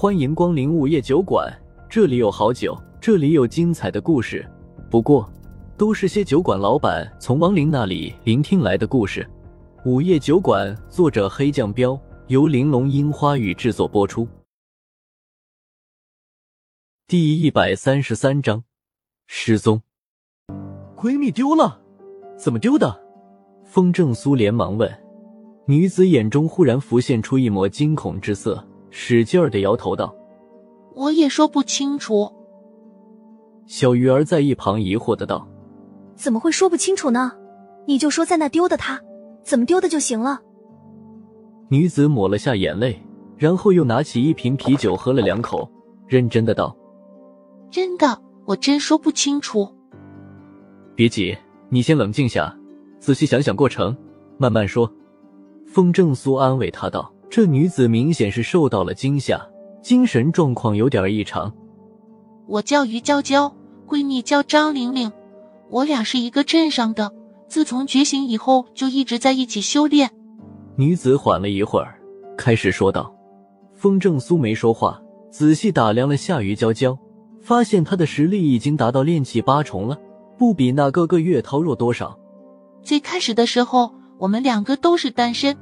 欢迎光临午夜酒馆，这里有好酒，这里有精彩的故事。不过，都是些酒馆老板从亡灵那里聆听来的故事。午夜酒馆，作者黑酱标，由玲珑樱花雨制作播出。第一百三十三章，失踪。闺蜜丢了，怎么丢的？风正苏连忙问。女子眼中忽然浮现出一抹惊恐之色，使劲儿的摇头道：“我也说不清楚。”小鱼儿在一旁疑惑的道：“怎么会说不清楚呢？你就说在那丢的他，怎么丢的就行了。”女子抹了下眼泪，然后又拿起一瓶啤酒喝了两口，认真的道：“真的，我真说不清楚。”别急，你先冷静下，仔细想想过程，慢慢说。风正苏安慰他道：“这女子明显是受到了惊吓，精神状况有点异常。”我叫于娇娇，闺蜜叫张玲玲，我俩是一个镇上的，自从觉醒以后就一直在一起修炼。女子缓了一会儿，开始说道：“风正苏没说话，仔细打量了下于娇娇，发现她的实力已经达到炼气八重了。”不比那个个月涛弱多少。最开始的时候，我们两个都是单身，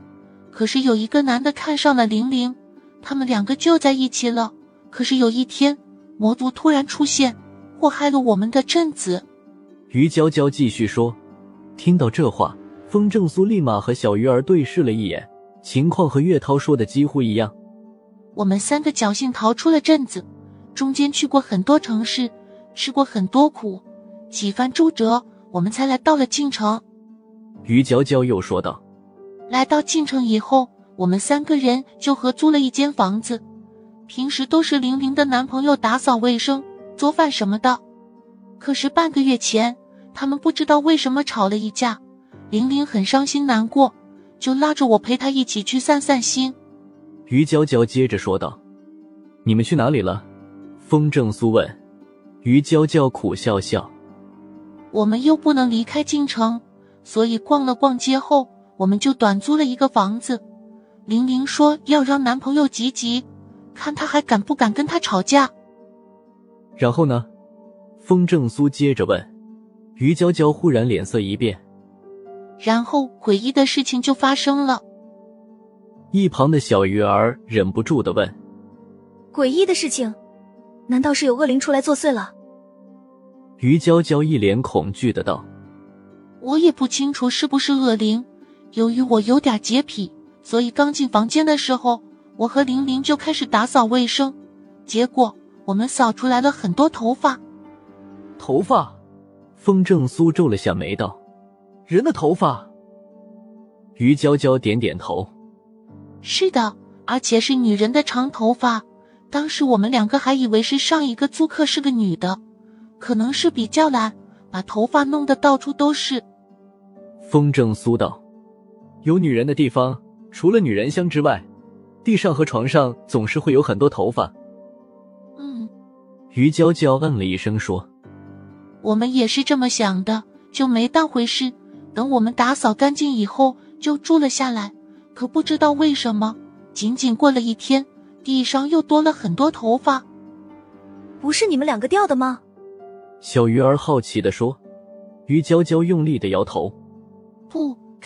可是有一个男的看上了玲玲，他们两个就在一起了。可是有一天，魔族突然出现，祸害了我们的镇子。于娇娇继续说。听到这话，风正苏立马和小鱼儿对视了一眼，情况和岳涛说的几乎一样。我们三个侥幸逃出了镇子，中间去过很多城市，吃过很多苦。几番周折，我们才来到了京城。于娇娇又说道：“来到晋城以后，我们三个人就合租了一间房子，平时都是玲玲的男朋友打扫卫生、做饭什么的。可是半个月前，他们不知道为什么吵了一架，玲玲很伤心难过，就拉着我陪她一起去散散心。”于娇娇接着说道：“你们去哪里了？”风正苏问。于娇娇苦笑笑。我们又不能离开京城，所以逛了逛街后，我们就短租了一个房子。玲玲说要让男朋友吉吉，看他还敢不敢跟她吵架。然后呢？风正苏接着问。于娇娇忽然脸色一变。然后诡异的事情就发生了。一旁的小鱼儿忍不住的问：“诡异的事情？难道是有恶灵出来作祟了？”于娇娇一脸恐惧的道：“我也不清楚是不是恶灵。由于我有点洁癖，所以刚进房间的时候，我和玲玲就开始打扫卫生。结果我们扫出来了很多头发。头发？”风正苏皱了下眉道：“人的头发？”于娇娇点点头：“是的，而且是女人的长头发。当时我们两个还以为是上一个租客是个女的。”可能是比较懒，把头发弄得到处都是。风正苏道：“有女人的地方，除了女人香之外，地上和床上总是会有很多头发。”嗯，于娇娇嗯了一声说：“我们也是这么想的，就没当回事。等我们打扫干净以后，就住了下来。可不知道为什么，仅仅过了一天，地上又多了很多头发。不是你们两个掉的吗？”小鱼儿好奇的说：“于娇娇用力的摇头，不，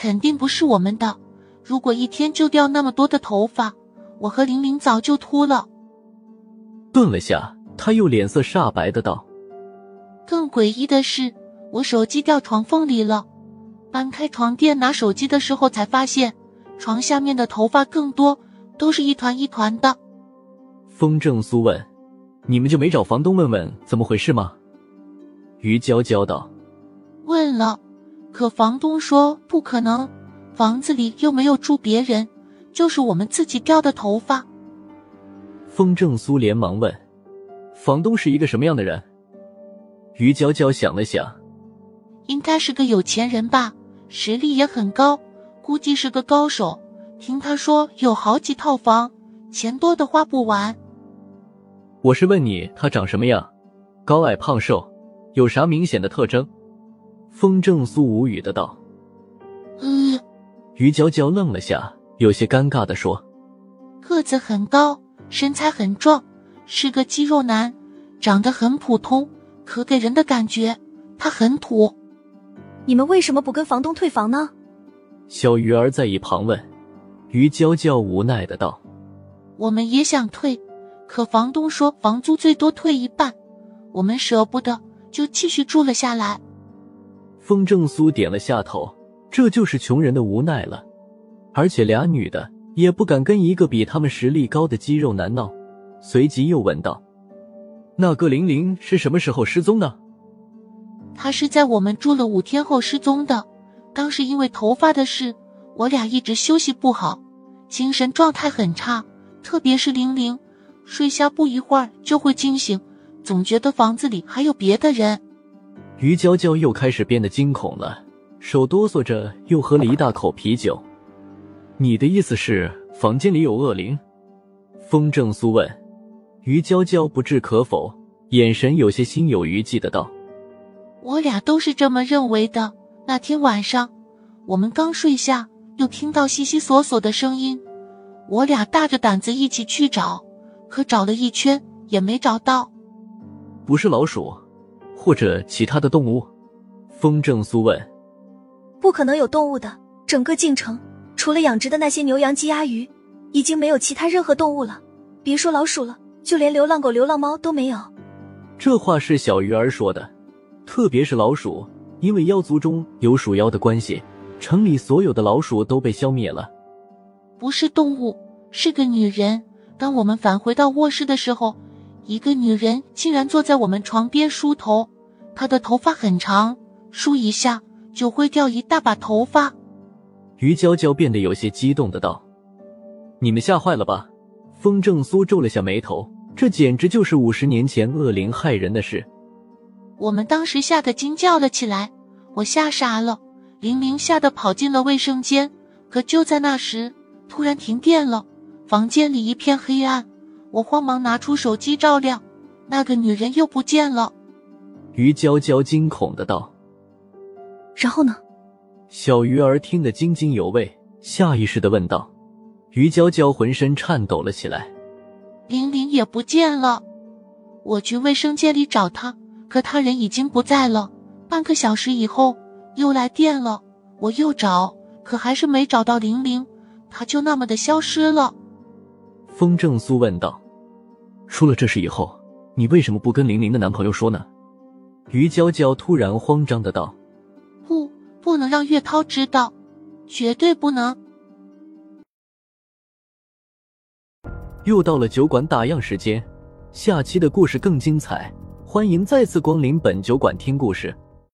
肯定不是我们的。如果一天就掉那么多的头发，我和玲玲早就秃了。”顿了下，他又脸色煞白的道：“更诡异的是，我手机掉床缝里了。搬开床垫拿手机的时候，才发现床下面的头发更多，都是一团一团的。”风正苏问：“你们就没找房东问问怎么回事吗？”于娇娇道：“问了，可房东说不可能，房子里又没有住别人，就是我们自己掉的头发。”风正苏连忙问：“房东是一个什么样的人？”于娇娇想了想：“应该是个有钱人吧，实力也很高，估计是个高手。听他说有好几套房，钱多的花不完。”我是问你，他长什么样？高矮胖瘦？有啥明显的特征？风正苏无语的道。嗯，于娇娇愣了下，有些尴尬的说：“个子很高，身材很壮，是个肌肉男，长得很普通，可给人的感觉他很土。你们为什么不跟房东退房呢？小鱼儿在一旁问。于娇娇无奈的道：“我们也想退，可房东说房租最多退一半，我们舍不得，就继续住了下来。”风正苏点了下头，这就是穷人的无奈了。而且俩女的也不敢跟一个比他们实力高的肌肉男闹，随即又问道：“那个玲玲是什么时候失踪的？”她是在我们住了五天后失踪的，当时因为头发的事，我俩一直休息不好，精神状态很差，特别是玲玲，睡下不一会儿就会惊醒，总觉得房子里还有别的人。于娇娇又开始变得惊恐了，手哆嗦着又喝了一大口啤酒。你的意思是房间里有恶灵？风正苏问。于娇娇不置可否，眼神有些心有余悸的道。我俩都是这么认为的。那天晚上，我们刚睡下，又听到悉悉索索的声音，我俩大着胆子一起去找，可找了一圈也没找到。不是老鼠，或者其他的动物？风正苏问。不可能有动物的，整个晋城除了养殖的那些牛羊鸡鸭鱼，已经没有其他任何动物了。别说老鼠了，就连流浪狗、流浪猫都没有。这话是小鱼儿说的。特别是老鼠，因为妖族中有鼠妖的关系，城里所有的老鼠都被消灭了。不是动物，是个女人。当我们返回到卧室的时候，一个女人竟然坐在我们床边梳头，她的头发很长，梳一下就会掉一大把头发。于娇娇变得有些激动的道：“你们吓坏了吧？”风正苏皱了下眉头，这简直就是五十年前恶灵害人的事。我们当时吓得惊叫了起来，我吓傻了，玲玲吓得跑进了卫生间。可就在那时，突然停电了，房间里一片黑暗。我慌忙拿出手机照亮，那个女人又不见了。于娇娇惊恐的道：“然后呢？”小鱼儿听得津津有味，下意识的问道。于娇娇浑身颤抖了起来：“玲玲也不见了，我去卫生间里找她。”可她人已经不在了。半个小时以后，又来电了。我又找，可还是没找到玲玲，她就那么的消失了。风正苏问道：“出了这事以后，你为什么不跟玲玲的男朋友说呢？”于娇娇突然慌张的道：“不，不能让岳涛知道，绝对不能。”又到了酒馆打烊时间，下期的故事更精彩。欢迎再次光临本酒馆听故事。